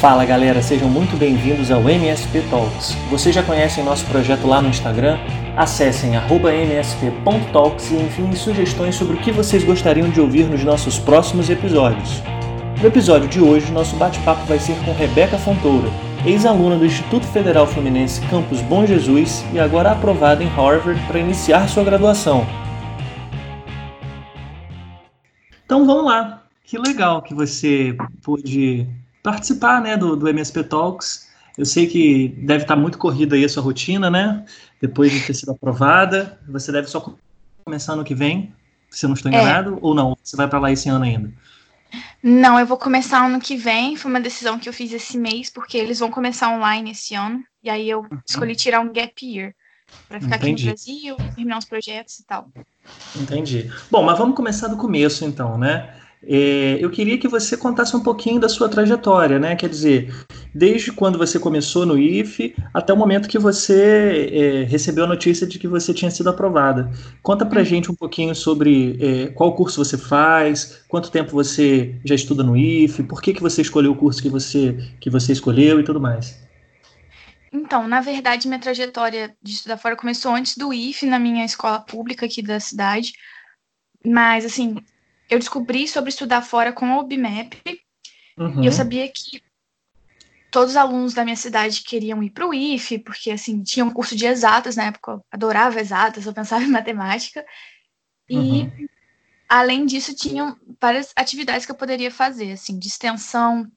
Fala galera, sejam muito bem-vindos ao MSP Talks. Vocês já conhecem nosso projeto lá no Instagram? Acessem msp.talks e enviem sugestões sobre o que vocês gostariam de ouvir nos nossos próximos episódios. No episódio de hoje, nosso bate-papo vai ser com Rebeca Fontoura, ex-aluna do Instituto Federal Fluminense Campus Bom Jesus e agora aprovada em Harvard para iniciar sua graduação. Então vamos lá. Que legal que você pôde participar né, do, do MSP Talks. Eu sei que deve estar muito corrida aí a sua rotina, né? Depois de ter sido aprovada. Você deve só começar ano que vem, se eu não estou é. enganado, é. ou não? Você vai para lá esse ano ainda? Não, eu vou começar ano que vem. Foi uma decisão que eu fiz esse mês, porque eles vão começar online esse ano. E aí eu uhum. escolhi tirar um gap year para ficar Entendi. aqui no Brasil, terminar os projetos e tal. Entendi. Bom, mas vamos começar do começo então, né? É, eu queria que você contasse um pouquinho da sua trajetória, né? Quer dizer, desde quando você começou no IFE até o momento que você é, recebeu a notícia de que você tinha sido aprovada. Conta pra gente um pouquinho sobre é, qual curso você faz, quanto tempo você já estuda no IFE, por que, que você escolheu o curso que você, que você escolheu e tudo mais. Então, na verdade, minha trajetória de estudar fora começou antes do IFE, na minha escola pública aqui da cidade. Mas, assim, eu descobri sobre estudar fora com o BMAP. Uhum. E eu sabia que todos os alunos da minha cidade queriam ir para o IFE, porque, assim, tinha um curso de exatas na época. Eu adorava exatas, eu pensava em matemática. E, uhum. além disso, tinham várias atividades que eu poderia fazer, assim, de extensão,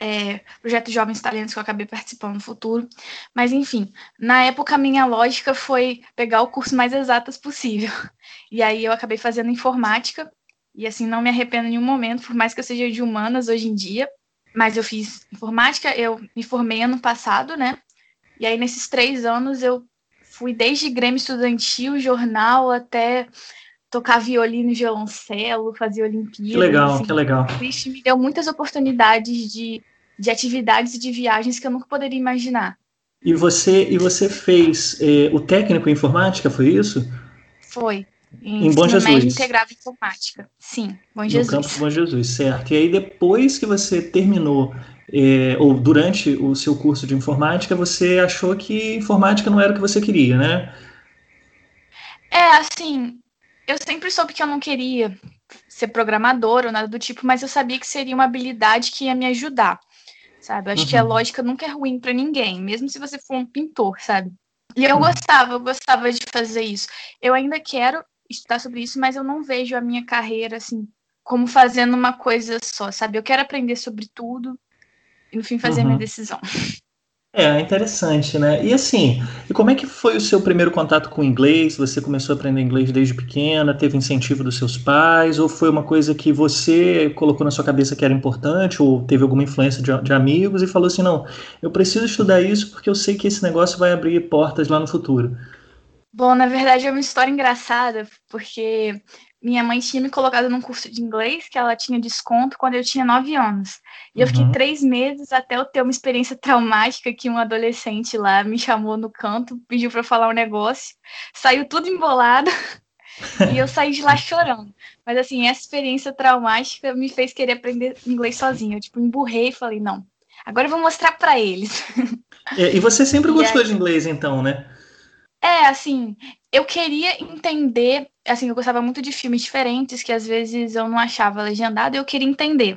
é, projeto Jovens Talentos que eu acabei participando no futuro. Mas, enfim, na época a minha lógica foi pegar o curso mais exatas possível. E aí eu acabei fazendo informática, e assim, não me arrependo em nenhum momento, por mais que eu seja de humanas hoje em dia. Mas eu fiz informática, eu me formei ano passado, né? E aí, nesses três anos, eu fui desde Grêmio Estudantil, jornal, até tocar violino e violoncelo, fazer Olimpíada. Que legal, assim, que legal. O me deu muitas oportunidades de, de atividades e de viagens que eu nunca poderia imaginar. E você, e você fez eh, o técnico em informática, foi isso? Foi. Em, em Bom Jesus. Integrado informática. Sim, Bom Jesus. No campo Bom Jesus, certo. E aí depois que você terminou é, ou durante o seu curso de informática, você achou que informática não era o que você queria, né? É, assim, eu sempre soube que eu não queria ser programador ou nada do tipo, mas eu sabia que seria uma habilidade que ia me ajudar, sabe? Eu acho uhum. que a uhum. lógica nunca é ruim para ninguém, mesmo se você for um pintor, sabe? E eu uhum. gostava, eu gostava de fazer isso. Eu ainda quero estudar sobre isso, mas eu não vejo a minha carreira assim como fazendo uma coisa só, sabe? Eu quero aprender sobre tudo e no fim fazer uhum. a minha decisão. É, interessante, né? E assim, e como é que foi o seu primeiro contato com o inglês? Você começou a aprender inglês desde pequena? Teve incentivo dos seus pais? Ou foi uma coisa que você colocou na sua cabeça que era importante? Ou teve alguma influência de, de amigos e falou assim: não, eu preciso estudar isso porque eu sei que esse negócio vai abrir portas lá no futuro? Bom, na verdade é uma história engraçada, porque minha mãe tinha me colocado num curso de inglês que ela tinha desconto quando eu tinha nove anos. E uhum. eu fiquei uhum. três meses até eu ter uma experiência traumática que um adolescente lá me chamou no canto, pediu para falar um negócio, saiu tudo embolado e eu saí de lá chorando. Mas assim, essa experiência traumática me fez querer aprender inglês sozinha. Eu tipo emburrei e falei, não, agora eu vou mostrar para eles. E, e você sempre gostou aí... de inglês então, né? É, assim, eu queria entender, assim, eu gostava muito de filmes diferentes que às vezes eu não achava legendado, e eu queria entender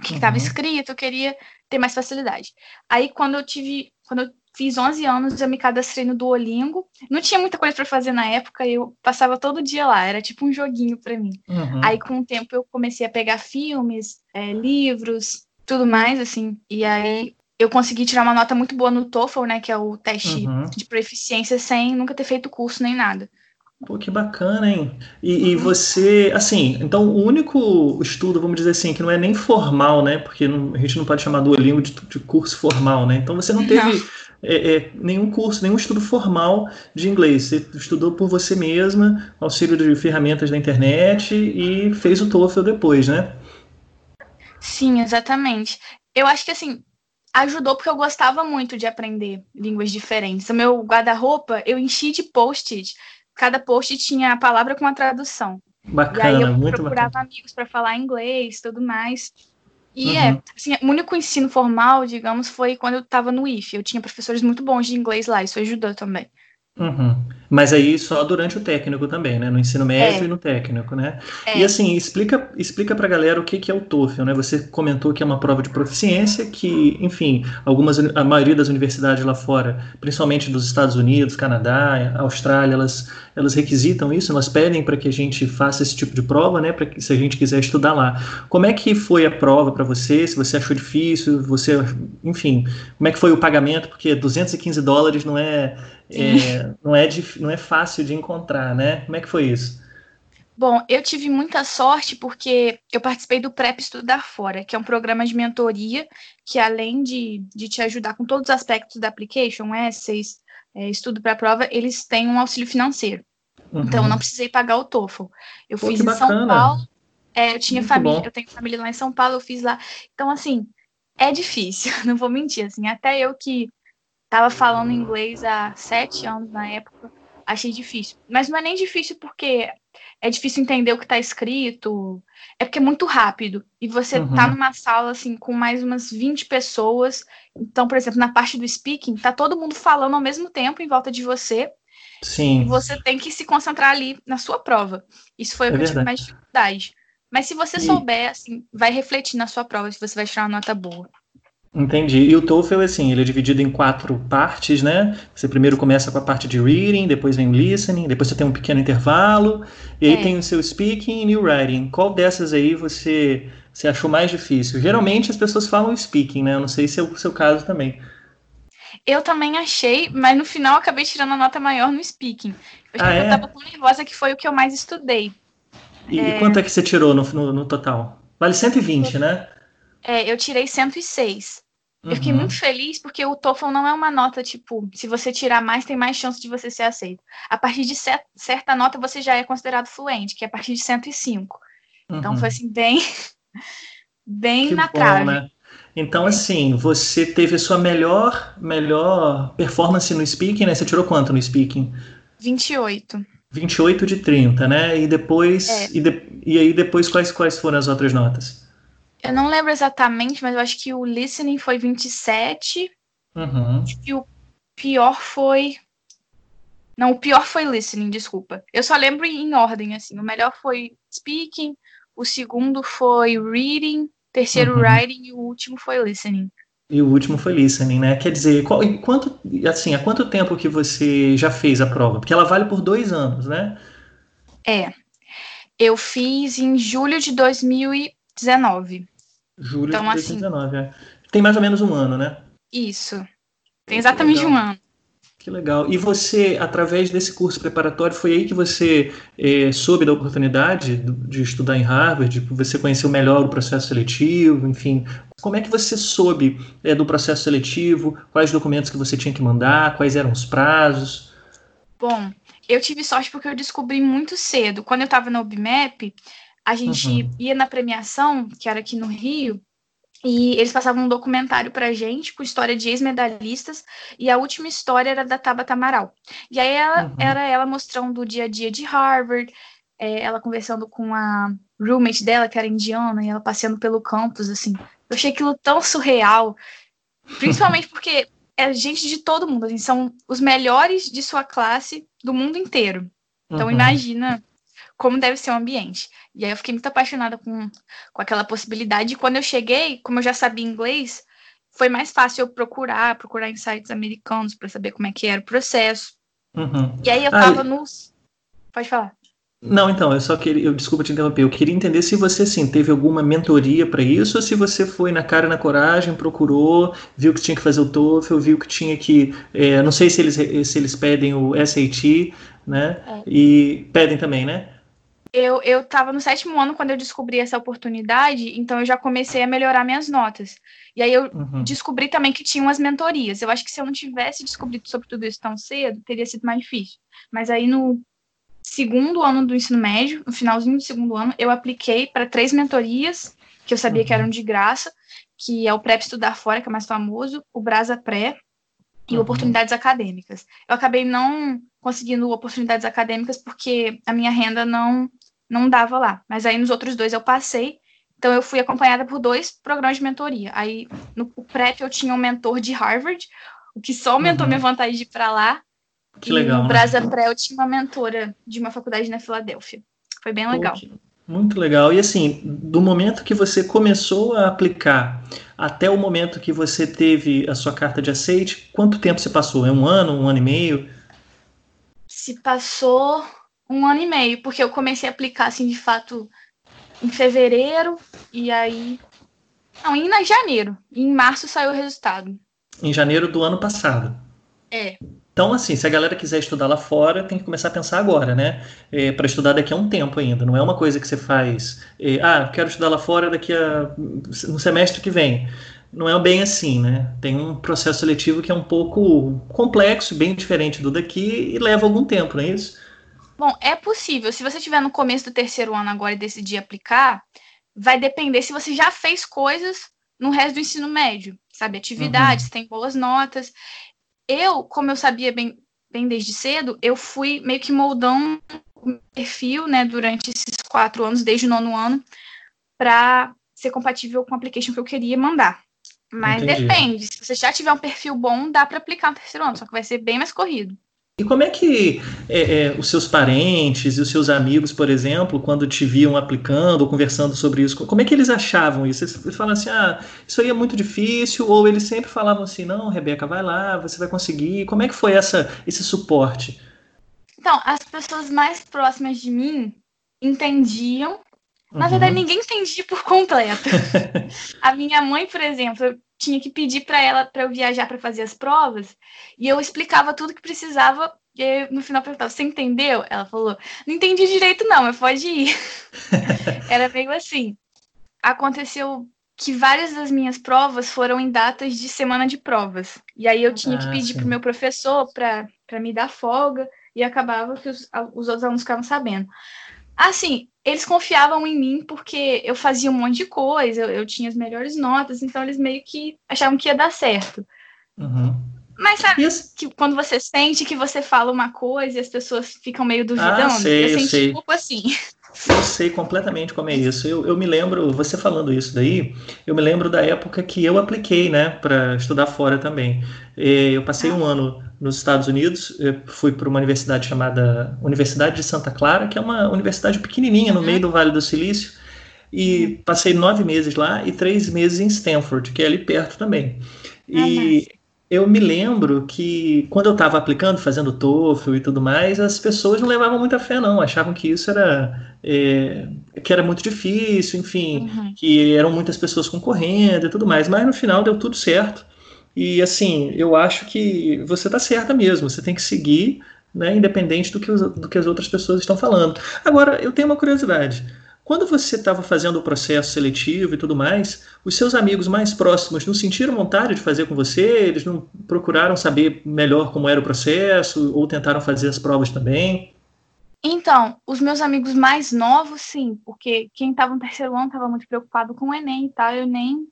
o que estava uhum. escrito, eu queria ter mais facilidade. Aí quando eu tive, quando eu fiz 11 anos, eu me cadastrei no Duolingo. Não tinha muita coisa para fazer na época, eu passava todo dia lá, era tipo um joguinho para mim. Uhum. Aí com o tempo eu comecei a pegar filmes, é, livros, tudo mais assim. E aí eu consegui tirar uma nota muito boa no TOEFL, né, que é o teste uhum. de proficiência, sem nunca ter feito curso nem nada. Pô, que bacana, hein? E, e, você, assim, então o único estudo, vamos dizer assim, que não é nem formal, né? Porque não, a gente não pode chamar Duolingo de, de curso formal, né? Então você não teve. É, é, nenhum curso, nenhum estudo formal de inglês. Você estudou por você mesma, auxílio de ferramentas da internet e fez o TOEFL depois, né? Sim, exatamente. Eu acho que, assim, ajudou porque eu gostava muito de aprender línguas diferentes. O meu guarda-roupa eu enchi de post-it. Cada post tinha a palavra com a tradução. Bacana, e aí eu procurava bacana. amigos para falar inglês, tudo mais. E é, uhum. é, assim, o único ensino formal, digamos, foi quando eu estava no IF. Eu tinha professores muito bons de inglês lá, isso ajudou também. Uhum. Mas aí só durante o técnico também, né? No ensino médio é. e no técnico, né? É. E assim, explica, explica pra galera o que, que é o TOEFL, né? Você comentou que é uma prova de proficiência que, enfim, algumas, a maioria das universidades lá fora, principalmente dos Estados Unidos, Canadá, Austrália, elas, elas requisitam isso, elas pedem para que a gente faça esse tipo de prova, né? Para que se a gente quiser estudar lá. Como é que foi a prova para você? Se você achou difícil, você, enfim, como é que foi o pagamento? Porque 215 dólares não é é, não, é não é fácil de encontrar, né? Como é que foi isso? Bom, eu tive muita sorte porque eu participei do PrEP Estudar Fora, que é um programa de mentoria que, além de, de te ajudar com todos os aspectos da application, essays, é, estudo para a prova, eles têm um auxílio financeiro. Uhum. Então, eu não precisei pagar o TOEFL. Eu Pô, fiz em São Paulo. É, eu tinha Muito família, bom. eu tenho família lá em São Paulo, eu fiz lá. Então, assim, é difícil, não vou mentir. Assim, até eu que Tava falando inglês há sete anos na época, achei difícil. Mas não é nem difícil porque é difícil entender o que está escrito, é porque é muito rápido. E você uhum. tá numa sala assim com mais umas 20 pessoas. Então, por exemplo, na parte do speaking, tá todo mundo falando ao mesmo tempo em volta de você. Sim. E você tem que se concentrar ali na sua prova. Isso foi é o que eu tive mais dificuldade. Mas se você e... souber, assim, vai refletir na sua prova se você vai tirar uma nota boa. Entendi. E o TOEFL, assim, ele é dividido em quatro partes, né? Você primeiro começa com a parte de reading, depois vem o listening, depois você tem um pequeno intervalo, e aí é. tem o seu speaking e o writing. Qual dessas aí você, você achou mais difícil? Geralmente as pessoas falam speaking, né? Eu não sei se é o seu caso também. Eu também achei, mas no final acabei tirando a nota maior no speaking. Eu, ah, é? eu tava tão nervosa que foi o que eu mais estudei. E, é... quanto é que você tirou no, no, no total? Vale 120, né? É, eu tirei 106. Uhum. Eu fiquei muito feliz porque o TOEFL não é uma nota tipo, se você tirar mais, tem mais chance de você ser aceito. A partir de certa nota você já é considerado fluente, que é a partir de 105. Uhum. Então foi assim, bem, bem que na bom, trave. Né? Então, assim, você teve a sua melhor, melhor performance no speaking, né? Você tirou quanto no speaking? 28. 28 de 30, né? E depois. É. E, de, e aí depois quais, quais foram as outras notas? Eu não lembro exatamente, mas eu acho que o listening foi 27. Uhum. E o pior foi. Não, o pior foi listening, desculpa. Eu só lembro em ordem, assim. O melhor foi speaking, o segundo foi reading, terceiro uhum. writing e o último foi listening. E o último foi listening, né? Quer dizer, qual, quanto, assim, há quanto tempo que você já fez a prova? Porque ela vale por dois anos, né? É. Eu fiz em julho de 2019. Julho então, de 2019, assim, é. Tem mais ou menos um ano, né? Isso. Tem exatamente um ano. Que legal. E você, através desse curso preparatório, foi aí que você é, soube da oportunidade de estudar em Harvard? Você conheceu melhor o processo seletivo, enfim. Como é que você soube é, do processo seletivo? Quais documentos que você tinha que mandar? Quais eram os prazos? Bom, eu tive sorte porque eu descobri muito cedo. Quando eu estava na UBMAP, a gente uhum. ia na premiação, que era aqui no Rio, e eles passavam um documentário pra gente com história de ex-medalhistas, e a última história era da Tabata Amaral. E aí ela, uhum. era ela mostrando o dia a dia de Harvard, é, ela conversando com a roommate dela, que era indiana, e ela passeando pelo campus, assim. Eu achei aquilo tão surreal, principalmente porque é gente de todo mundo, assim, são os melhores de sua classe do mundo inteiro. Então uhum. imagina como deve ser o ambiente. E aí eu fiquei muito apaixonada com, com aquela possibilidade. E quando eu cheguei, como eu já sabia inglês, foi mais fácil eu procurar, procurar em sites americanos para saber como é que era o processo. Uhum. E aí eu tava nos. Pode falar. Não, então, eu só queria, eu desculpa te interromper, eu queria entender se você assim teve alguma mentoria para isso ou se você foi na cara e na coragem, procurou, viu que tinha que fazer o TOEFL, viu que tinha que, é, não sei se eles se eles pedem o SAT, né? É. E pedem também, né? Eu eu estava no sétimo ano quando eu descobri essa oportunidade, então eu já comecei a melhorar minhas notas. E aí eu uhum. descobri também que tinha umas mentorias. Eu acho que se eu não tivesse descobrido sobre tudo isso tão cedo, teria sido mais difícil. Mas aí no segundo ano do ensino médio, no finalzinho do segundo ano, eu apliquei para três mentorias que eu sabia uhum. que eram de graça, que é o PrEP Estudar Fora, que é mais famoso, o Brasa Pré e uhum. oportunidades acadêmicas. Eu acabei não conseguindo oportunidades acadêmicas porque a minha renda não não dava lá. Mas aí nos outros dois eu passei. Então eu fui acompanhada por dois programas de mentoria. Aí no PrEP eu tinha um mentor de Harvard, o que só aumentou uhum. minha vontade de ir para lá. Que e legal. No né? Brasa Pré eu tinha uma mentora de uma faculdade na Filadélfia. Foi bem legal. Muito legal. E assim, do momento que você começou a aplicar até o momento que você teve a sua carta de aceite, quanto tempo se passou? É um ano, um ano e meio? Se passou um ano e meio, porque eu comecei a aplicar assim de fato em fevereiro e aí não, em janeiro. E em março saiu o resultado. Em janeiro do ano passado. É. Então, assim, se a galera quiser estudar lá fora, tem que começar a pensar agora, né? É, para estudar daqui a um tempo ainda. Não é uma coisa que você faz, é, ah, quero estudar lá fora daqui a no semestre que vem. Não é bem assim, né? Tem um processo seletivo que é um pouco complexo, bem diferente do daqui e leva algum tempo, não é isso? Bom, é possível. Se você estiver no começo do terceiro ano agora e decidir aplicar, vai depender se você já fez coisas no resto do ensino médio, sabe? Atividades, uhum. tem boas notas eu, como eu sabia bem, bem desde cedo, eu fui meio que moldando o perfil, né, durante esses quatro anos, desde o nono ano, para ser compatível com o application que eu queria mandar. Mas Entendi. depende, se você já tiver um perfil bom, dá para aplicar no terceiro ano, só que vai ser bem mais corrido. E como é que é, é, os seus parentes e os seus amigos, por exemplo, quando te viam aplicando ou conversando sobre isso, como é que eles achavam isso? Eles falam assim, ah, isso aí é muito difícil, ou eles sempre falavam assim, não, Rebeca, vai lá, você vai conseguir. Como é que foi essa, esse suporte? Então, as pessoas mais próximas de mim entendiam. Na uhum. verdade, ninguém entendia por completo. a minha mãe, por exemplo, tinha que pedir para ela para eu viajar para fazer as provas e eu explicava tudo que precisava e aí, no final perguntava, você entendeu? Ela falou, não entendi direito não, mas pode ir. Era meio assim. Aconteceu que várias das minhas provas foram em datas de semana de provas. E aí eu tinha ah, que pedir para o meu professor para me dar folga e acabava que os, os outros alunos ficavam sabendo. Assim, eles confiavam em mim porque eu fazia um monte de coisa, eu, eu tinha as melhores notas, então eles meio que achavam que ia dar certo. Uhum. Mas sabe Isso. que quando você sente que você fala uma coisa e as pessoas ficam meio duvidando? Ah, sei, eu, eu senti sei. um pouco assim. Eu sei completamente como é isso. Eu, eu me lembro, você falando isso daí, eu me lembro da época que eu apliquei, né, para estudar fora também. Eu passei ah. um ano nos Estados Unidos, fui para uma universidade chamada Universidade de Santa Clara, que é uma universidade pequenininha no uhum. meio do Vale do Silício, e uhum. passei nove meses lá e três meses em Stanford, que é ali perto também. E ah, eu me lembro que quando eu estava aplicando, fazendo TOEFL e tudo mais, as pessoas não levavam muita fé, não. Achavam que isso era é, que era muito difícil, enfim, uhum. que eram muitas pessoas concorrendo e tudo mais. Mas no final deu tudo certo. E assim, eu acho que você está certa mesmo, você tem que seguir, né, independente do que, os, do que as outras pessoas estão falando. Agora, eu tenho uma curiosidade. Quando você estava fazendo o processo seletivo e tudo mais, os seus amigos mais próximos não sentiram vontade de fazer com você? Eles não procuraram saber melhor como era o processo ou tentaram fazer as provas também? Então, os meus amigos mais novos, sim, porque quem estava no terceiro ano estava muito preocupado com o Enem e tal, eu nem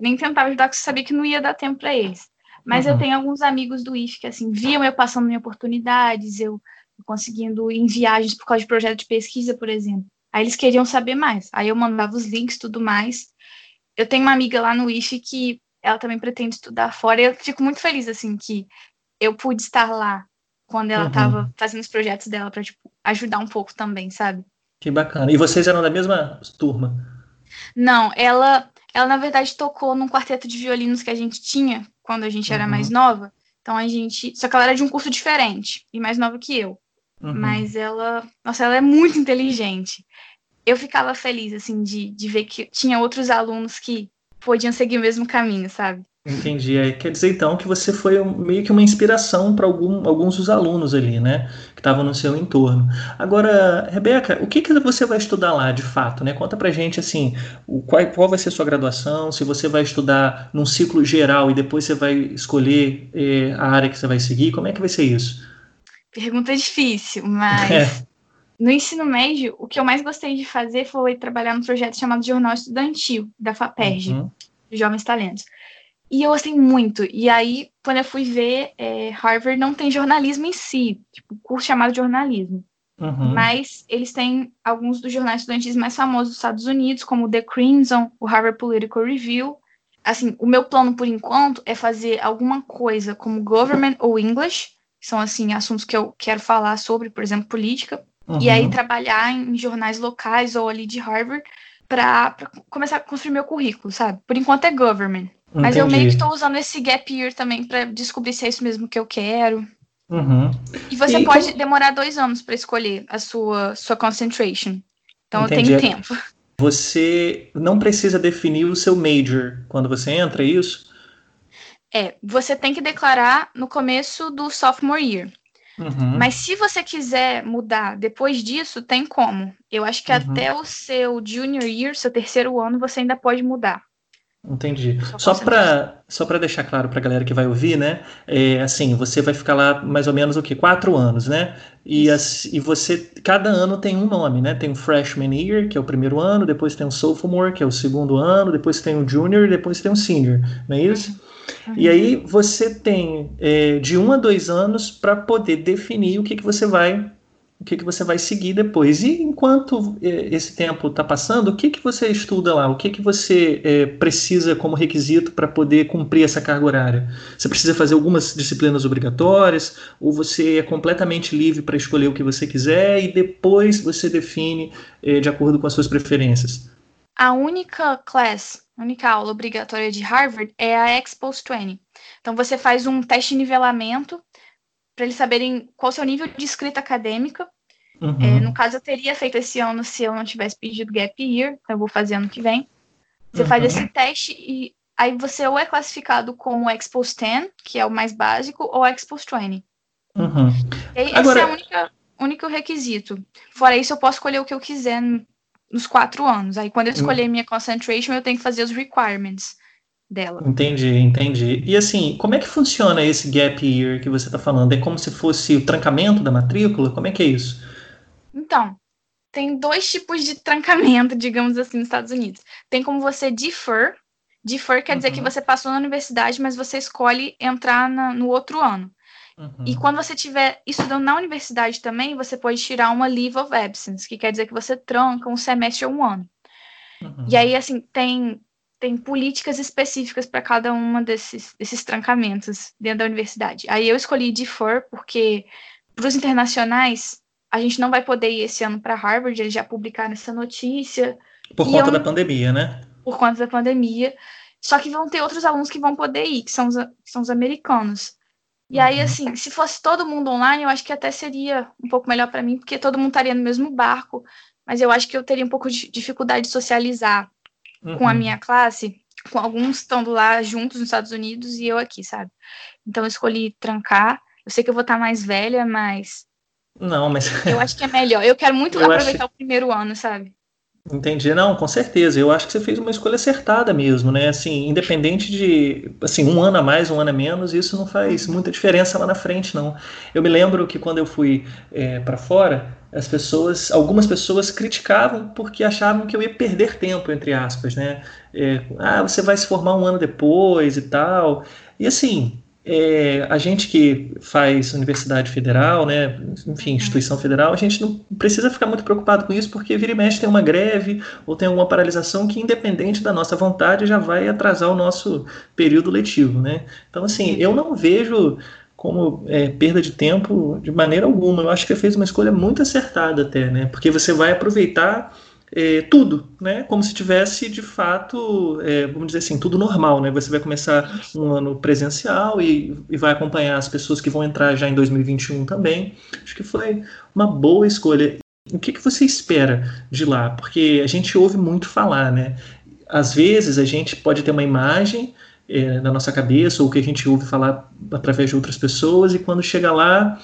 nem tentava ajudar, porque eu sabia que não ia dar tempo para eles. Mas uhum. eu tenho alguns amigos do IF que, assim, viam eu passando minhas oportunidades, eu conseguindo ir em viagens por causa de projeto de pesquisa, por exemplo. Aí eles queriam saber mais. Aí eu mandava os links e tudo mais. Eu tenho uma amiga lá no IF que ela também pretende estudar fora, e eu fico muito feliz, assim, que eu pude estar lá quando ela estava uhum. fazendo os projetos dela para tipo, ajudar um pouco também, sabe? Que bacana. E vocês eram da mesma turma? Não, ela ela, na verdade, tocou num quarteto de violinos que a gente tinha quando a gente era uhum. mais nova. Então a gente. Só que ela era de um curso diferente e mais nova que eu. Uhum. Mas ela. Nossa, ela é muito inteligente. Eu ficava feliz, assim, de, de ver que tinha outros alunos que podiam seguir o mesmo caminho, sabe? Entendi. Aí quer dizer então que você foi meio que uma inspiração para algum, alguns dos alunos ali, né? Que estavam no seu entorno. Agora, Rebeca, o que, que você vai estudar lá de fato, né? Conta pra gente assim, o, qual, qual vai ser a sua graduação, se você vai estudar num ciclo geral e depois você vai escolher eh, a área que você vai seguir, como é que vai ser isso? Pergunta difícil, mas é. no ensino médio, o que eu mais gostei de fazer foi trabalhar num projeto chamado Jornal Estudantil, da FAPERJ, uhum. Jovens Talentos. E eu gostei muito. E aí, quando eu fui ver, é, Harvard não tem jornalismo em si, tipo, curso chamado jornalismo. Uhum. Mas eles têm alguns dos jornais estudantis mais famosos dos Estados Unidos, como o The Crimson, o Harvard Political Review. Assim, o meu plano por enquanto é fazer alguma coisa como government ou English, que são assim assuntos que eu quero falar sobre, por exemplo, política, uhum. e aí uhum. trabalhar em jornais locais ou ali de Harvard para começar a construir meu currículo, sabe? Por enquanto é government. Entendi. Mas eu meio que estou usando esse gap year também para descobrir se é isso mesmo que eu quero. Uhum. E você e pode como... demorar dois anos para escolher a sua, sua concentration. Então Entendi. eu tenho tempo. Você não precisa definir o seu major quando você entra, é isso? É, você tem que declarar no começo do sophomore year. Uhum. Mas se você quiser mudar depois disso, tem como. Eu acho que uhum. até o seu junior year, seu terceiro ano, você ainda pode mudar. Entendi. Só para só para deixar claro para a galera que vai ouvir, né? É, assim, você vai ficar lá mais ou menos o que quatro anos, né? E, as, e você cada ano tem um nome, né? Tem o freshman year que é o primeiro ano, depois tem o sophomore que é o segundo ano, depois tem o junior, depois tem o senior, não é isso? Uhum. E aí você tem é, de um a dois anos para poder definir o que, que você vai o que, que você vai seguir depois. E enquanto é, esse tempo está passando, o que, que você estuda lá? O que, que você é, precisa como requisito para poder cumprir essa carga horária? Você precisa fazer algumas disciplinas obrigatórias ou você é completamente livre para escolher o que você quiser e depois você define é, de acordo com as suas preferências? A única class, a única aula obrigatória de Harvard é a Expos 20. Então você faz um teste de nivelamento para eles saberem qual o seu nível de escrita acadêmica. Uhum. É, no caso, eu teria feito esse ano se eu não tivesse pedido gap year, então eu vou fazer ano que vem. Você uhum. faz esse teste e aí você ou é classificado como Expos 10, que é o mais básico, ou Expos 20. Uhum. esse Agora... é o única, único requisito. Fora isso, eu posso escolher o que eu quiser nos quatro anos. Aí, quando eu escolher minha concentration, eu tenho que fazer os requirements dela. Entendi, entendi. E assim, como é que funciona esse gap year que você está falando? É como se fosse o trancamento da matrícula? Como é que é isso? Então, tem dois tipos de trancamento, digamos assim, nos Estados Unidos. Tem como você defer. Defer quer uhum. dizer que uhum. você passou na universidade, mas você escolhe entrar na, no outro ano. Uhum. E quando você estiver estudando na universidade também, você pode tirar uma leave of absence, que quer dizer que você tranca um semestre ou um ano. Uhum. E aí, assim, tem tem políticas específicas para cada uma desses, desses trancamentos dentro da universidade. Aí eu escolhi defer porque para os internacionais a gente não vai poder ir esse ano para Harvard, eles já publicaram essa notícia. Por conta eu, da pandemia, né? Por conta da pandemia. Só que vão ter outros alunos que vão poder ir, que são os, que são os americanos. E aí, uhum. assim, se fosse todo mundo online, eu acho que até seria um pouco melhor para mim, porque todo mundo estaria no mesmo barco. Mas eu acho que eu teria um pouco de dificuldade de socializar uhum. com a uhum. minha classe, com alguns estando lá juntos nos Estados Unidos e eu aqui, sabe? Então eu escolhi trancar. Eu sei que eu vou estar mais velha, mas. Não, mas. eu acho que é melhor. Eu quero muito eu aproveitar acho... o primeiro ano, sabe? Entendi, não, com certeza. Eu acho que você fez uma escolha acertada mesmo, né? Assim, independente de, assim, um ano a mais, um ano a menos, isso não faz muita diferença lá na frente, não. Eu me lembro que quando eu fui é, para fora, as pessoas, algumas pessoas criticavam porque achavam que eu ia perder tempo, entre aspas, né? É, ah, você vai se formar um ano depois e tal. E assim, é, a gente que faz universidade federal, né, enfim, uhum. instituição federal, a gente não precisa ficar muito preocupado com isso, porque vira e mexe tem uma greve ou tem alguma paralisação que, independente da nossa vontade, já vai atrasar o nosso período letivo, né? Então, assim, eu não vejo como é, perda de tempo de maneira alguma. Eu acho que fez uma escolha muito acertada até, né? Porque você vai aproveitar é, tudo, né? Como se tivesse de fato, é, vamos dizer assim, tudo normal, né? Você vai começar um ano presencial e, e, vai acompanhar as pessoas que vão entrar já em 2021 também. Acho que foi uma boa escolha. O que, que você espera de lá? Porque a gente ouve muito falar, né? Às vezes a gente pode ter uma imagem é, na nossa cabeça ou que a gente ouve falar através de outras pessoas e quando chega lá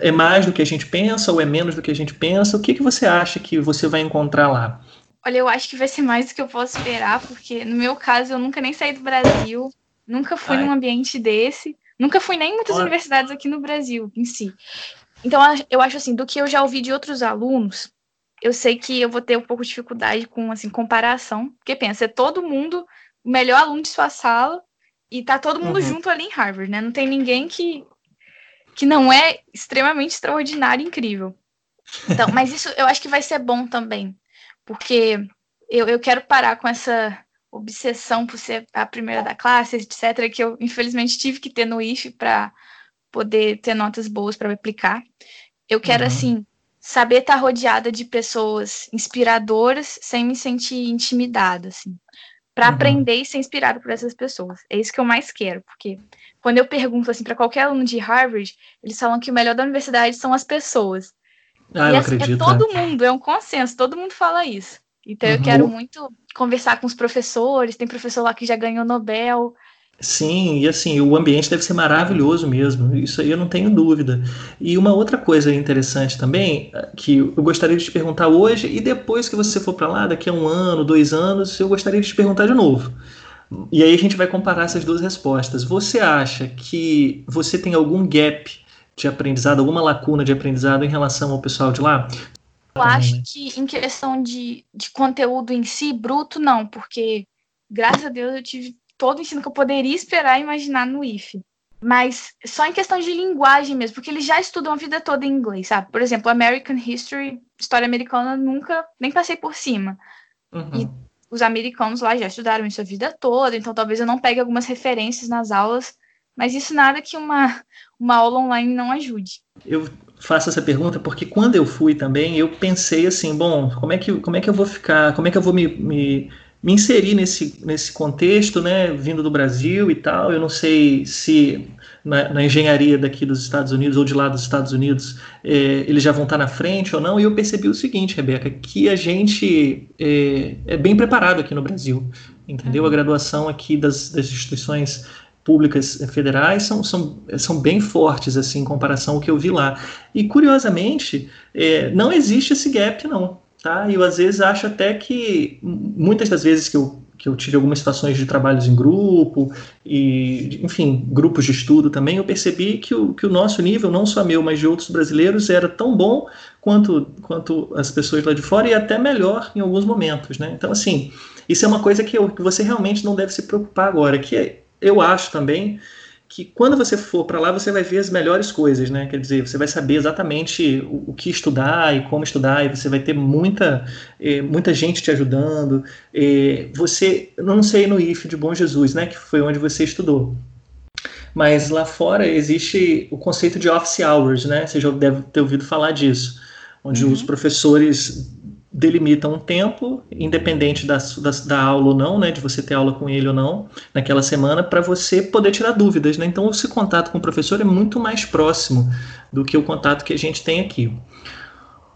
é mais do que a gente pensa ou é menos do que a gente pensa? O que, que você acha que você vai encontrar lá? Olha, eu acho que vai ser mais do que eu posso esperar, porque no meu caso eu nunca nem saí do Brasil, nunca fui Ai. num ambiente desse, nunca fui nem em muitas Olha. universidades aqui no Brasil em si. Então eu acho assim, do que eu já ouvi de outros alunos, eu sei que eu vou ter um pouco de dificuldade com assim comparação, porque pensa, é todo mundo o melhor aluno de sua sala e tá todo mundo uhum. junto ali em Harvard, né? Não tem ninguém que, que não é extremamente extraordinário e incrível. Então, mas isso eu acho que vai ser bom também, porque eu, eu quero parar com essa obsessão por ser a primeira da classe, etc., que eu infelizmente tive que ter no IF para poder ter notas boas para aplicar. Eu quero, uhum. assim, saber estar tá rodeada de pessoas inspiradoras sem me sentir intimidada, assim, para uhum. aprender e ser inspirado por essas pessoas. É isso que eu mais quero, porque quando eu pergunto assim para qualquer aluno de Harvard, eles falam que o melhor da universidade são as pessoas. Ah, e eu assim, acredito. É todo é. mundo, é um consenso, todo mundo fala isso. Então uhum. eu quero muito conversar com os professores, tem professor lá que já ganhou Nobel, Sim, e assim, o ambiente deve ser maravilhoso mesmo, isso aí eu não tenho dúvida. E uma outra coisa interessante também, que eu gostaria de te perguntar hoje, e depois que você for para lá, daqui a um ano, dois anos, eu gostaria de te perguntar de novo. E aí a gente vai comparar essas duas respostas. Você acha que você tem algum gap de aprendizado, alguma lacuna de aprendizado em relação ao pessoal de lá? Eu acho que em questão de, de conteúdo em si, bruto, não, porque graças a Deus eu tive todo o ensino que eu poderia esperar e imaginar no IF. Mas só em questão de linguagem mesmo, porque eles já estudam a vida toda em inglês, sabe? Por exemplo, American History, história americana, nunca nem passei por cima. Uhum. E os americanos lá já estudaram isso a vida toda, então talvez eu não pegue algumas referências nas aulas, mas isso nada que uma, uma aula online não ajude. Eu faço essa pergunta porque quando eu fui também, eu pensei assim, bom, como é que, como é que eu vou ficar, como é que eu vou me, me me inserir nesse, nesse contexto, né, vindo do Brasil e tal. Eu não sei se na, na engenharia daqui dos Estados Unidos ou de lá dos Estados Unidos é, eles já vão estar na frente ou não. E eu percebi o seguinte, Rebeca, que a gente é, é bem preparado aqui no Brasil, entendeu? A uhum. graduação aqui das, das instituições públicas federais são, são, são bem fortes assim em comparação ao que eu vi lá. E curiosamente, é, não existe esse gap não tá? E eu às vezes acho até que muitas das vezes que eu que eu tive algumas situações de trabalhos em grupo e, enfim, grupos de estudo também, eu percebi que o, que o nosso nível, não só meu, mas de outros brasileiros, era tão bom quanto, quanto as pessoas lá de fora e até melhor em alguns momentos, né? Então, assim, isso é uma coisa que, eu, que você realmente não deve se preocupar agora, que eu acho também que quando você for para lá você vai ver as melhores coisas, né? Quer dizer, você vai saber exatamente o, o que estudar e como estudar, e você vai ter muita, eh, muita gente te ajudando. Eh, você, não sei no IF de Bom Jesus, né? Que foi onde você estudou. Mas lá fora existe o conceito de office hours, né? Você já deve ter ouvido falar disso, onde uhum. os professores delimita um tempo, independente da, da, da, aula ou não, né, de você ter aula com ele ou não, naquela semana, para você poder tirar dúvidas. Né? Então, esse contato com o professor é muito mais próximo do que o contato que a gente tem aqui.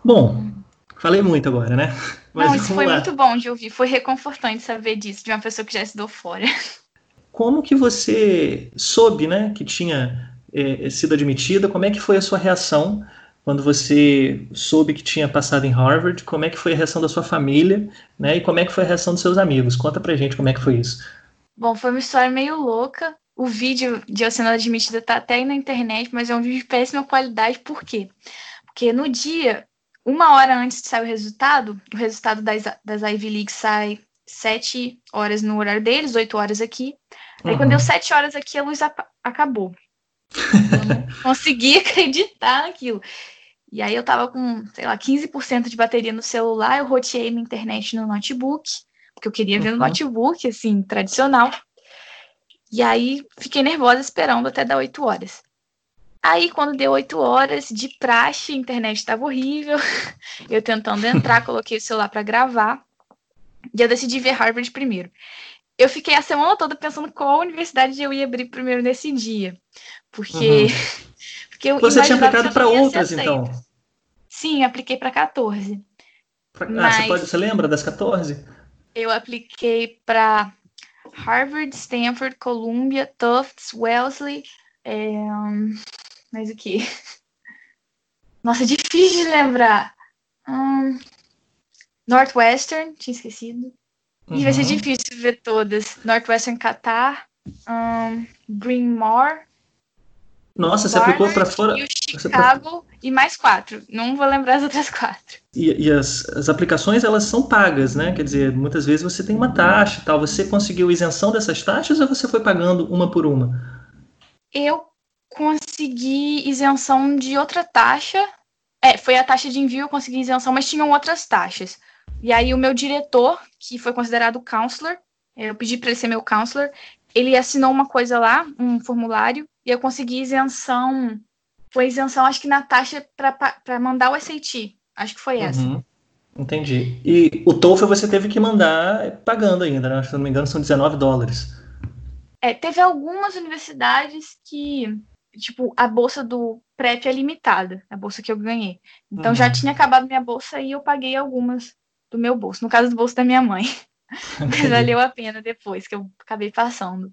Bom, falei muito agora, né? Mas não, isso foi lá. muito bom de ouvir, foi reconfortante saber disso, de uma pessoa que já estudou fora. Como que você soube, né, que tinha é, sido admitida? Como é que foi a sua reação quando você soube que tinha passado em Harvard, como é que foi a reação da sua família, né? E como é que foi a reação dos seus amigos? Conta pra gente como é que foi isso. Bom, foi uma história meio louca. O vídeo de eu sendo admitida tá até aí na internet, mas é um vídeo de péssima qualidade. Por quê? Porque no dia, uma hora antes de sair o resultado, o resultado das, das Ivy League sai sete horas no horário deles, oito horas aqui. Aí uhum. quando deu sete horas aqui, a luz acabou. Eu não consegui acreditar naquilo. E aí eu tava com, sei lá, 15% de bateria no celular, eu roteei minha internet no notebook, porque eu queria ver no uhum. notebook, assim, tradicional. E aí fiquei nervosa esperando até dar 8 horas. Aí, quando deu 8 horas, de praxe, a internet estava horrível. Eu tentando entrar, coloquei o celular para gravar. E eu decidi ver Harvard primeiro. Eu fiquei a semana toda pensando qual universidade eu ia abrir primeiro nesse dia. Porque uhum. Porque eu Você tinha aplicado para outras, então? Sim, apliquei para 14. Pra... Ah, você, pode, você lembra das 14? Eu apliquei para Harvard, Stanford, Columbia, Tufts, Wellesley. É... Mas o que? Nossa, é difícil de lembrar. Hum... Northwestern, tinha esquecido. Uhum. E vai ser uhum. difícil ver todas. Northwestern Qatar, um, Green More, nossa, você aplicou para fora. E o Chicago e mais quatro. Não vou lembrar as outras quatro. E, e as, as, aplicações elas são pagas, né? Quer dizer, muitas vezes você tem uma taxa e tal. Você conseguiu isenção dessas taxas ou você foi pagando uma por uma? Eu consegui isenção de outra taxa. É, foi a taxa de envio, eu consegui isenção, mas tinham outras taxas. E aí o meu diretor, que foi considerado counselor, eu pedi para ele ser meu counselor, ele assinou uma coisa lá, um formulário, e eu consegui isenção. Foi isenção, acho que na taxa para mandar o SAT. Acho que foi essa. Uhum. Entendi. E o TOEFL você teve que mandar pagando ainda, né? Se não me engano, são 19 dólares. É, teve algumas universidades que, tipo, a bolsa do PrEP é limitada, a bolsa que eu ganhei. Então uhum. já tinha acabado minha bolsa e eu paguei algumas do meu bolso, no caso do bolso da minha mãe. mas valeu a pena depois que eu acabei passando.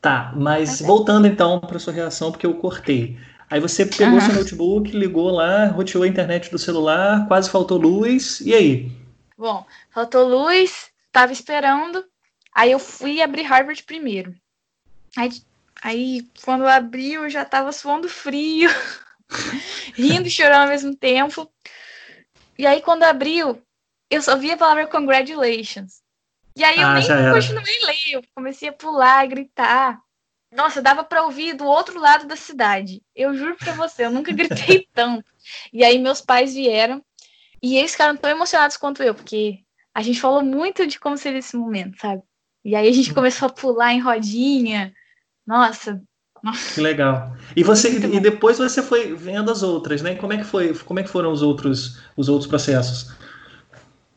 Tá, mas voltando então para sua reação, porque eu cortei. Aí você pegou uhum. seu notebook, ligou lá, roteou a internet do celular, quase faltou luz, e aí? Bom, faltou luz, tava esperando, aí eu fui abrir Harvard primeiro. Aí, aí quando eu abri, eu já tava suando frio, rindo e chorando ao mesmo tempo. E aí quando abriu, eu só vi a palavra congratulations. E aí eu ah, nem continuei ler, eu comecei a pular, a gritar. Nossa, dava para ouvir do outro lado da cidade. Eu juro para você, eu nunca gritei tanto. E aí meus pais vieram e eles ficaram tão emocionados quanto eu, porque a gente falou muito de como seria esse momento, sabe? E aí a gente começou a pular em rodinha. Nossa, nossa. Que legal. E você e depois você foi vendo as outras, né? Como é que foi? Como é que foram os outros os outros processos?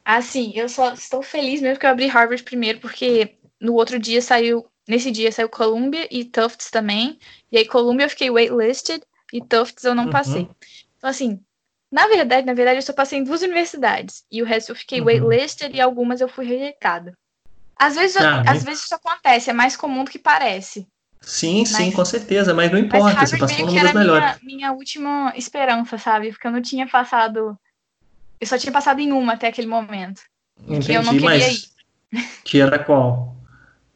Assim, eu só estou feliz mesmo que eu abri Harvard primeiro, porque no outro dia saiu Nesse dia saiu Columbia e Tufts também. E aí, Columbia eu fiquei waitlisted e Tufts eu não uhum. passei. Então, assim, na verdade, na verdade, eu só passei em duas universidades. E o resto eu fiquei uhum. waitlisted e algumas eu fui rejeitada. Às vezes, ah, às vezes isso acontece, é mais comum do que parece. Sim, mas, sim, com certeza, mas não importa, mas você passou no das melhores. Minha, minha última esperança, sabe? Porque eu não tinha passado. Eu só tinha passado em uma até aquele momento. Entendi, que eu não queria ir. Que era qual?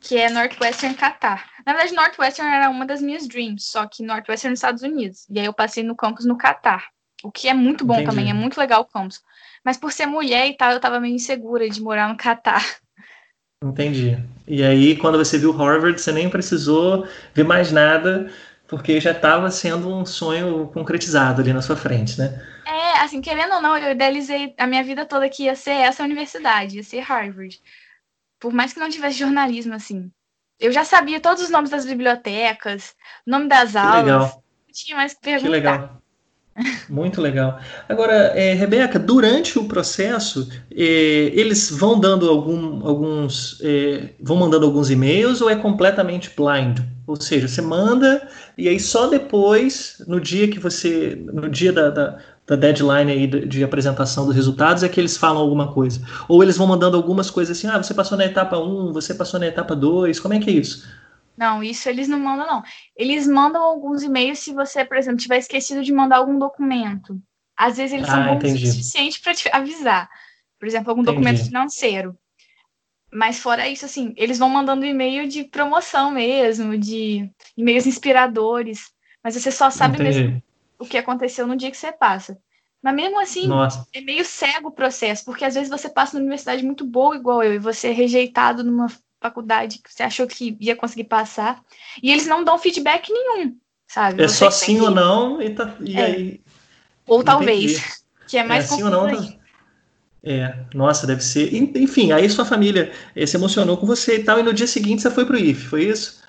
que é Northwestern Qatar. Na verdade, Northwestern era uma das minhas dreams, só que Northwestern nos Estados Unidos. E aí eu passei no campus no Qatar, o que é muito bom Entendi. também, é muito legal o campus. Mas por ser mulher e tal, eu tava meio insegura de morar no Qatar. Entendi. E aí, quando você viu Harvard, você nem precisou ver mais nada, porque já estava sendo um sonho concretizado ali na sua frente, né? É, assim, querendo ou não, eu idealizei a minha vida toda que ia ser essa universidade, ia ser Harvard por mais que não tivesse jornalismo, assim, eu já sabia todos os nomes das bibliotecas, nome das que aulas. Legal. Não tinha mais que perguntar. Que legal. Muito legal. Agora, é, Rebeca, durante o processo, é, eles vão dando algum, alguns, é, vão mandando alguns e-mails ou é completamente blind? Ou seja, você manda e aí só depois, no dia que você, no dia da, da da deadline aí de, de, apresentação dos resultados é que eles falam alguma coisa. Ou eles vão mandando algumas coisas assim, ah, você passou na etapa 1, você passou na etapa 2, como é que é isso? Não, isso eles não mandam, não. Eles mandam alguns e-mails se você, por exemplo, tiver esquecido de mandar algum documento. Às vezes eles ah, são bons o suficiente para te avisar. Por exemplo, algum entendi. documento financeiro. Mas fora isso, assim, eles vão mandando e-mail de promoção mesmo, de e-mails inspiradores. Mas você só sabe entendi. mesmo o que aconteceu no dia que você passa. Mas mesmo assim, Nossa. é meio cego o processo, porque às vezes você passa numa universidade muito boa igual eu, e você é rejeitado numa faculdade que você achou que ia conseguir passar, e eles não dão feedback nenhum, sabe? É você só sim que... ou não, e, tá, e é. aí. Ou talvez, que é mais é, sim ou não, tá... É, nossa, deve ser. Enfim, aí sua família se emocionou com você e tal, e no dia seguinte você foi pro IF, foi isso?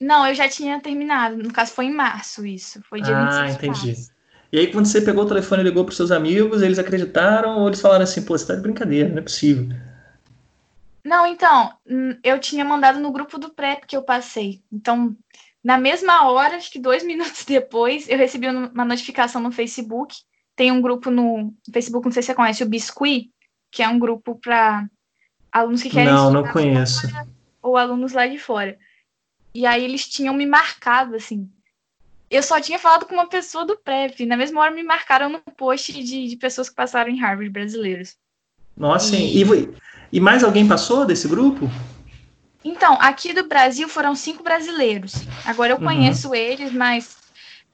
Não, eu já tinha terminado. No caso, foi em março isso. Foi dia ah, 26 entendi. Março. E aí, quando você pegou o telefone e ligou para seus amigos, eles acreditaram ou eles falaram assim, pô, você tá de brincadeira, não é possível? Não, então, hum, eu tinha mandado no grupo do PrEP que eu passei. Então, na mesma hora, acho que dois minutos depois, eu recebi uma notificação no Facebook. Tem um grupo no Facebook, não sei se você conhece, o Biscuit, que é um grupo para alunos que querem Não, não conheço. Ou alunos lá de fora. E aí eles tinham me marcado, assim. Eu só tinha falado com uma pessoa do PrEP. Na mesma hora me marcaram no post de, de pessoas que passaram em Harvard brasileiros. Nossa, e... E, e mais alguém passou desse grupo? Então, aqui do Brasil foram cinco brasileiros. Agora eu uhum. conheço eles, mas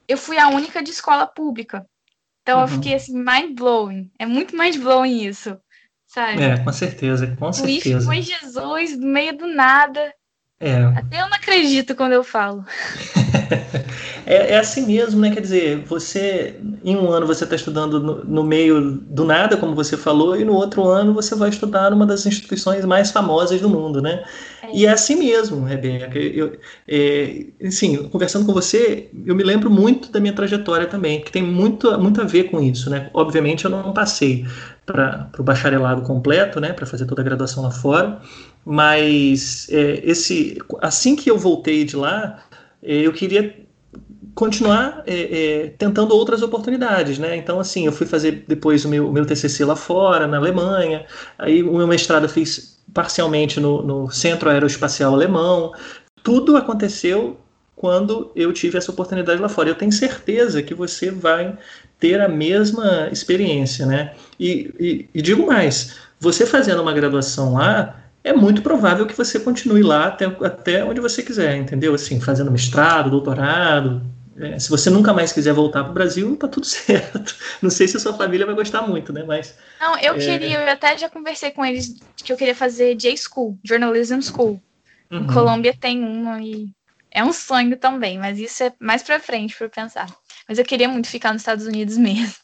eu fui a única de escola pública. Então uhum. eu fiquei assim, mind blowing. É muito mind blowing isso. Sabe? É, com certeza, com certeza. Foi Jesus, no meio do nada. É. Até eu não acredito quando eu falo. é, é, assim mesmo, né? Quer dizer, você, em um ano você está estudando no, no, meio do nada, como você falou, e no outro ano você vai estudar numa das instituições mais famosas do mundo, né? É. E é assim mesmo, Rebeca. Eu, é, assim, conversando com você, eu me lembro muito da minha trajetória também, que tem muito, muito a ver com isso, né? Obviamente eu não passei para o bacharelado completo, né? Para fazer toda a graduação lá fora mas é, esse, assim que eu voltei de lá, é, eu queria continuar é, é, tentando outras oportunidades, né? Então, assim, eu fui fazer depois o meu, meu TCC lá fora, na Alemanha, aí o meu mestrado eu fiz parcialmente no, no Centro Aeroespacial Alemão. Tudo aconteceu quando eu tive essa oportunidade lá fora. Eu tenho certeza que você vai ter a mesma experiência, né? E, e, e digo mais, você fazendo uma graduação lá, é muito provável que você continue lá até, até onde você quiser, entendeu? Assim, fazendo mestrado, doutorado. É, se você nunca mais quiser voltar para o Brasil, tá tudo certo. Não sei se a sua família vai gostar muito, né? Mas. Não, eu é... queria, eu até já conversei com eles que eu queria fazer J-School, Journalism School. Uhum. Em Colômbia tem uma e é um sonho também, mas isso é mais para frente para pensar. Mas eu queria muito ficar nos Estados Unidos mesmo.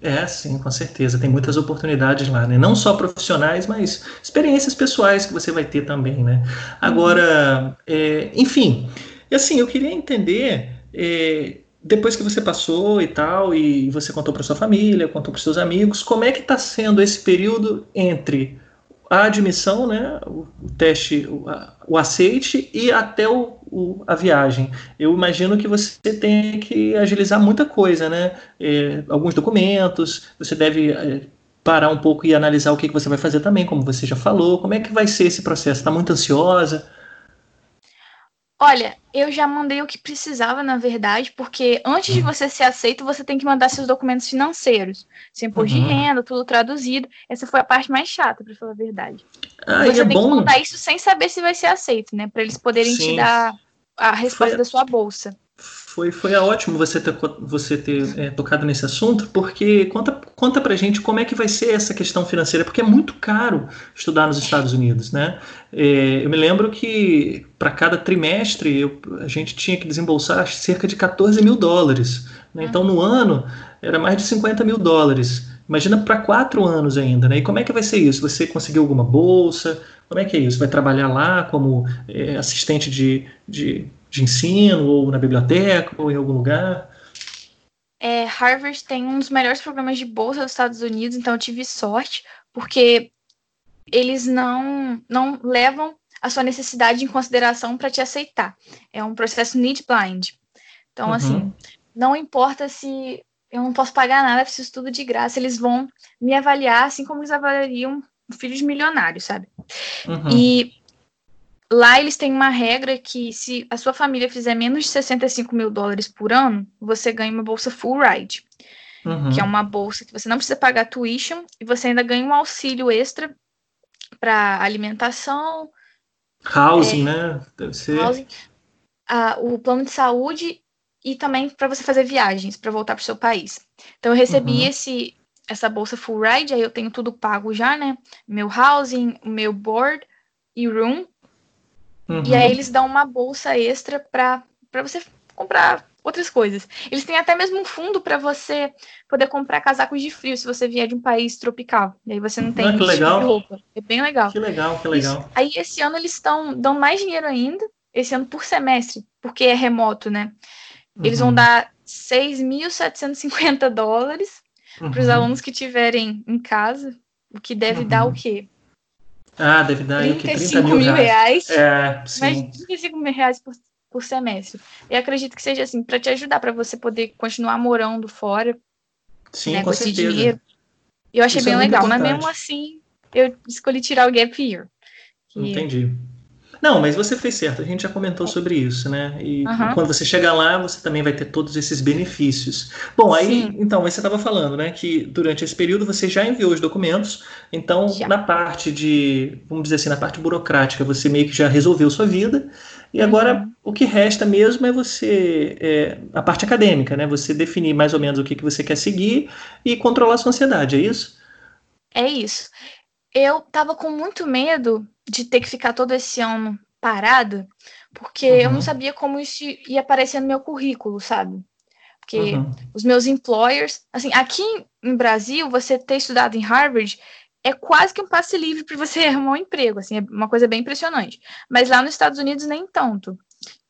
É, sim, com certeza. Tem muitas oportunidades lá, né? Não só profissionais, mas experiências pessoais que você vai ter também, né? Agora, é, enfim, e assim, eu queria entender, é, depois que você passou e tal, e você contou para sua família, contou para seus amigos, como é que está sendo esse período entre a admissão, né, o, teste, o, o aceite e até o, o, a viagem. Eu imagino que você tem que agilizar muita coisa, né? É, alguns documentos, você deve é, parar um pouco e analisar o que, que você vai fazer também, como você já falou. Como é que vai ser esse processo? Está muito ansiosa? Olha, eu já mandei o que precisava, na verdade, porque antes de uhum. você ser aceito, você tem que mandar seus documentos financeiros, sem imposto uhum. de renda, tudo traduzido. Essa foi a parte mais chata, para falar a verdade. Ah, você é tem bom. que mandar isso sem saber se vai ser aceito, né? Para eles poderem Sim. te dar a resposta foi... da sua bolsa foi, foi ótimo você ter, você ter é, tocado nesse assunto, porque conta, conta pra gente como é que vai ser essa questão financeira, porque é muito caro estudar nos Estados Unidos, né? É, eu me lembro que para cada trimestre eu, a gente tinha que desembolsar cerca de 14 mil dólares. Né? Então no ano era mais de 50 mil dólares. Imagina para quatro anos ainda, né? E como é que vai ser isso? Você conseguiu alguma bolsa? Como é que é isso? Vai trabalhar lá como é, assistente de, de de ensino, ou na biblioteca, ou em algum lugar? É, Harvard tem um dos melhores programas de bolsa dos Estados Unidos, então eu tive sorte, porque eles não, não levam a sua necessidade em consideração para te aceitar. É um processo need blind. Então, uhum. assim, não importa se eu não posso pagar nada, preciso tudo de graça, eles vão me avaliar assim como eles avaliariam um filho de milionário, sabe? Uhum. E Lá eles têm uma regra que se a sua família fizer menos de 65 mil dólares por ano, você ganha uma bolsa full ride. Uhum. Que é uma bolsa que você não precisa pagar tuition e você ainda ganha um auxílio extra para alimentação. Housing, é, né? Deve ser. Housing, o plano de saúde e também para você fazer viagens para voltar para o seu país. Então eu recebi uhum. esse essa bolsa full ride, aí eu tenho tudo pago já, né? Meu housing, meu board e room Uhum. E aí eles dão uma bolsa extra para você comprar outras coisas. Eles têm até mesmo um fundo para você poder comprar casacos de frio se você vier de um país tropical. E aí você não tem ah, que legal. roupa. É bem legal. Que legal, que legal. Isso. Aí esse ano eles estão dão mais dinheiro ainda, esse ano por semestre, porque é remoto, né? Eles uhum. vão dar 6.750 dólares uhum. para os alunos que tiverem em casa, o que deve dar o uhum. quê? Ah, deve dar 30 mil, mil reais. reais. É, sim. Mais 35 mil reais por, por semestre. E acredito que seja assim, para te ajudar, para você poder continuar morando fora. Sim, né, com, com esse certeza. dinheiro. Eu achei Isso é bem é legal, mas mesmo assim, eu escolhi tirar o gap year. Que... Entendi. Não, mas você fez certo, a gente já comentou sobre isso, né? E uhum. quando você chegar lá, você também vai ter todos esses benefícios. Bom, aí, Sim. então, você estava falando, né, que durante esse período você já enviou os documentos, então, já. na parte de, vamos dizer assim, na parte burocrática, você meio que já resolveu sua vida, e agora uhum. o que resta mesmo é você, é, a parte acadêmica, né? Você definir mais ou menos o que, que você quer seguir e controlar a sua ansiedade, é isso? É isso. Eu tava com muito medo de ter que ficar todo esse ano parada, porque uhum. eu não uhum. sabia como isso ia aparecer no meu currículo, sabe? Porque uhum. os meus employers, assim, aqui em Brasil, você ter estudado em Harvard é quase que um passe livre para você arrumar um emprego, assim, é uma coisa bem impressionante. Mas lá nos Estados Unidos nem tanto.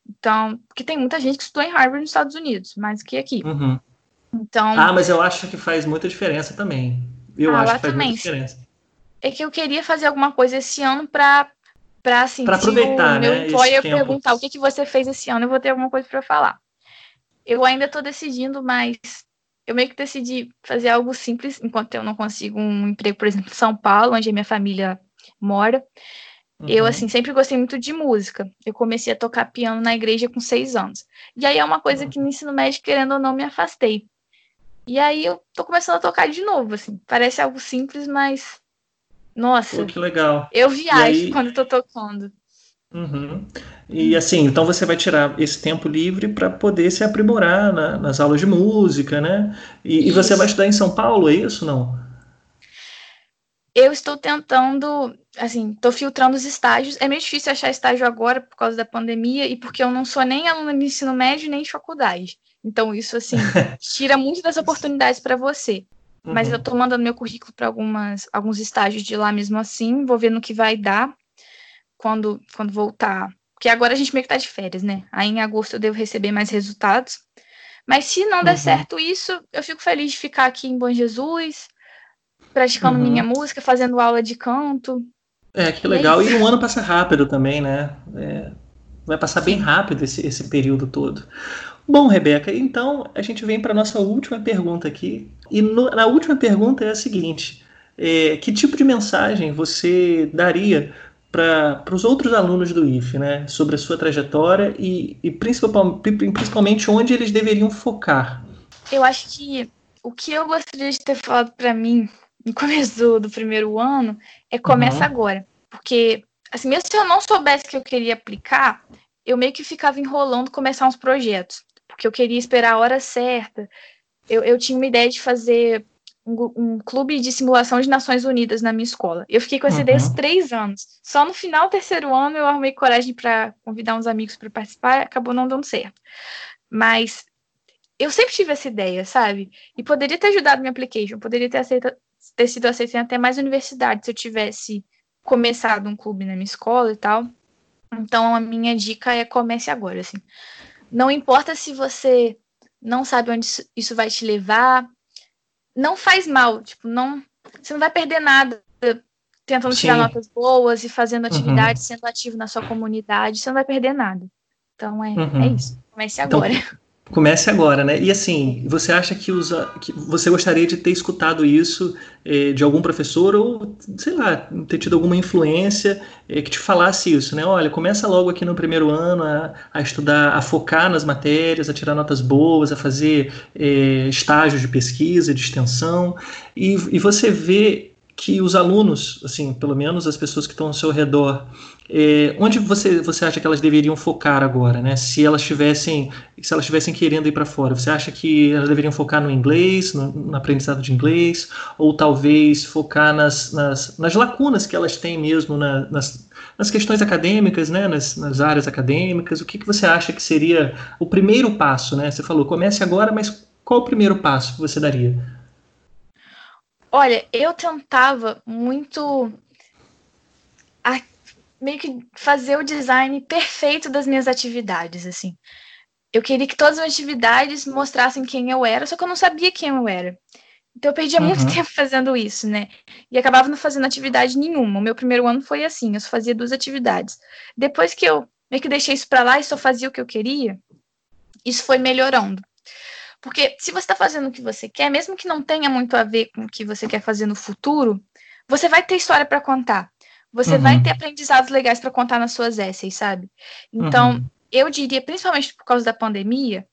Então, porque tem muita gente que estudou em Harvard nos Estados Unidos, mais que aqui. Uhum. Então. Ah, mas eu acho que faz muita diferença também. Eu ah, acho que faz também. muita diferença. É que eu queria fazer alguma coisa esse ano para para assim, pra aproveitar, o meu né, employer perguntar o que, que você fez esse ano, eu vou ter alguma coisa para falar. Eu ainda estou decidindo, mas eu meio que decidi fazer algo simples, enquanto eu não consigo um emprego, por exemplo, em São Paulo, onde a minha família mora. Uhum. Eu, assim, sempre gostei muito de música. Eu comecei a tocar piano na igreja com seis anos. E aí é uma coisa que no ensino médio, querendo ou não, me afastei. E aí eu tô começando a tocar de novo, assim. Parece algo simples, mas. Nossa. Pô, que legal. Eu viajo aí... quando tô tocando. Uhum. E assim, então você vai tirar esse tempo livre para poder se aprimorar na, nas aulas de música, né? E, e, você vai estudar em São Paulo, é isso não? Eu estou tentando, assim, estou filtrando os estágios. É meio difícil achar estágio agora por causa da pandemia e porque eu não sou nem aluna de ensino médio nem de faculdade. Então, isso, assim, tira muito das oportunidades para você. Uhum. Mas eu estou mandando meu currículo para alguns estágios de lá mesmo assim, vou ver no que vai dar quando, quando voltar. Porque agora a gente meio que tá de férias, né? Aí em agosto eu devo receber mais resultados. Mas se não der uhum. certo isso, eu fico feliz de ficar aqui em Bom Jesus, praticando uhum. minha música, fazendo aula de canto. É, que legal. E, e um ano passa rápido também, né? É, vai passar bem rápido esse, esse período todo. Bom, Rebeca, então a gente vem para nossa última pergunta aqui. E no, na última pergunta é a seguinte: é, que tipo de mensagem você daria para os outros alunos do IF, né, sobre a sua trajetória e, e principalmente onde eles deveriam focar? Eu acho que o que eu gostaria de ter falado para mim no começo do, primeiro ano é começa uhum. agora. Porque, assim, mesmo se eu não soubesse que eu queria aplicar, eu meio que ficava enrolando começar uns projetos. Porque eu queria esperar a hora certa. Eu, eu tinha uma ideia de fazer um, um, clube de simulação de Nações Unidas na minha escola. Eu fiquei com essa uhum. ideia uns três anos. Só no final do terceiro ano eu arrumei coragem para convidar uns amigos para participar, acabou não dando certo. Mas eu sempre tive essa ideia, sabe? E poderia ter ajudado minha application, poderia ter, aceita, ter sido aceita em até mais universidades se eu tivesse começado um clube na minha escola e tal. Então a minha dica é comece agora, assim. Não importa se você não sabe onde isso vai te levar, não faz mal, tipo, não, você não vai perder nada tentando Sim. tirar notas boas e fazendo uhum. atividades, uhum. sendo ativo na sua comunidade, você não vai perder nada. Então é, uhum. é isso. Comece então, agora. Comece agora, né? E assim, você acha que, que você gostaria de ter escutado isso eh, de algum professor ou, sei lá, ter tido alguma influência eh, que te falasse isso, né? Olha, começa logo aqui no primeiro ano a, a estudar, a focar nas matérias, a tirar notas boas, a fazer eh, estágios de pesquisa, de extensão, e, e você vê que os alunos, assim, pelo menos as pessoas que estão ao seu redor, é, onde você, você acha que elas deveriam focar agora, né? Se elas tivessem, se elas tivessem querendo ir para fora, você acha que elas deveriam focar no inglês, no, no aprendizado de inglês, ou talvez focar nas, nas, nas lacunas que elas têm mesmo na, nas, nas questões acadêmicas, né? Nas, nas áreas acadêmicas? O que, que você acha que seria o primeiro passo, né? Você falou, comece agora, mas qual o primeiro passo que você daria? Olha, eu tentava muito a, meio que fazer o design perfeito das minhas atividades, assim. Eu queria que todas as atividades mostrassem quem eu era, só que eu não sabia quem eu era. Então eu perdia uhum. muito tempo fazendo isso, né? E acabava não fazendo atividade nenhuma. O meu primeiro ano foi assim, eu só fazia duas atividades. Depois que eu meio que deixei isso para lá e só fazia o que eu queria, isso foi melhorando. Porque se você está fazendo o que você quer, mesmo que não tenha muito a ver com o que você quer fazer no futuro, você vai ter história para contar. Você uhum. vai ter aprendizados legais para contar nas suas essays, sabe? Então, uhum. eu diria, principalmente por causa da pandemia,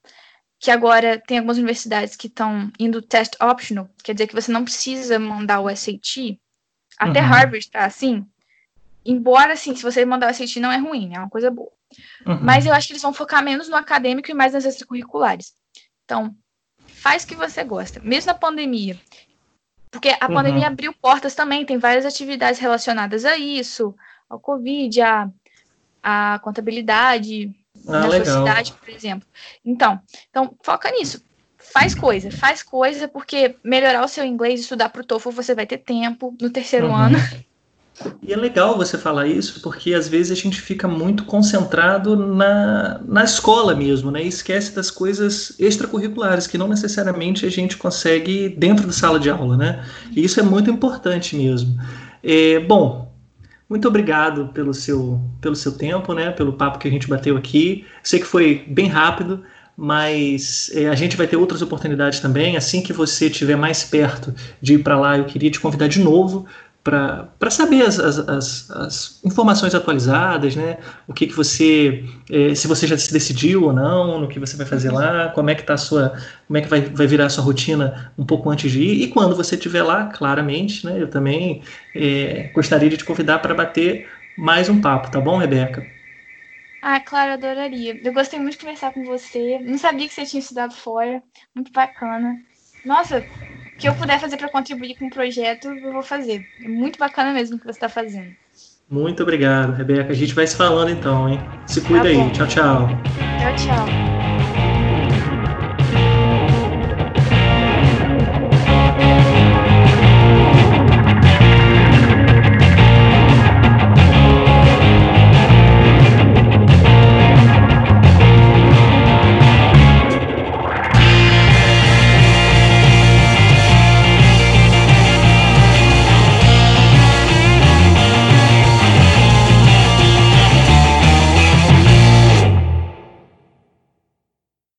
que agora tem algumas universidades que estão indo test optional, quer dizer que você não precisa mandar o SAT. Até uhum. Harvard está assim. Embora, assim, se você mandar o SAT não é ruim, é uma coisa boa. Uhum. Mas eu acho que eles vão focar menos no acadêmico e mais nas extracurriculares. Então, faz o que você gosta. Mesmo na pandemia, porque a uhum. pandemia abriu portas também, tem várias atividades relacionadas a isso, ao Covid, a, a contabilidade, ah, na legal. sua cidade, por exemplo. Então, então, foca nisso. Faz coisa, faz coisa, porque melhorar o seu inglês, estudar para o TOEFL, você vai ter tempo no terceiro uhum. ano. E é legal você falar isso, porque às vezes a gente fica muito concentrado na, na escola mesmo, né? E esquece das coisas extracurriculares, que não necessariamente a gente consegue dentro da sala de aula, né? E isso é muito importante mesmo. É, bom, muito obrigado pelo seu, pelo seu tempo, né? Pelo papo que a gente bateu aqui. Sei que foi bem rápido, mas é, a gente vai ter outras oportunidades também. Assim que você estiver mais perto de ir para lá, eu queria te convidar de novo para saber as, as, as, informações atualizadas, né? O que, que você, é, se você já se decidiu ou não, no que você vai fazer lá, como é que tá a sua, como é que vai, vai virar a sua rotina um pouco antes de ir, e quando você estiver lá, claramente, né? Eu também é, gostaria de te convidar para bater mais um papo, tá bom, Rebeca? Ah, claro, adoraria. Eu gostei muito de conversar com você. Não sabia que você tinha estudado fora. Muito bacana. Nossa, que eu puder fazer para contribuir com o projeto, eu vou fazer. É muito bacana mesmo o que você está fazendo. Muito obrigado, Rebeca. A gente vai se falando então, hein? Se cuida tá aí. Tchau, tchau. Tchau, tchau.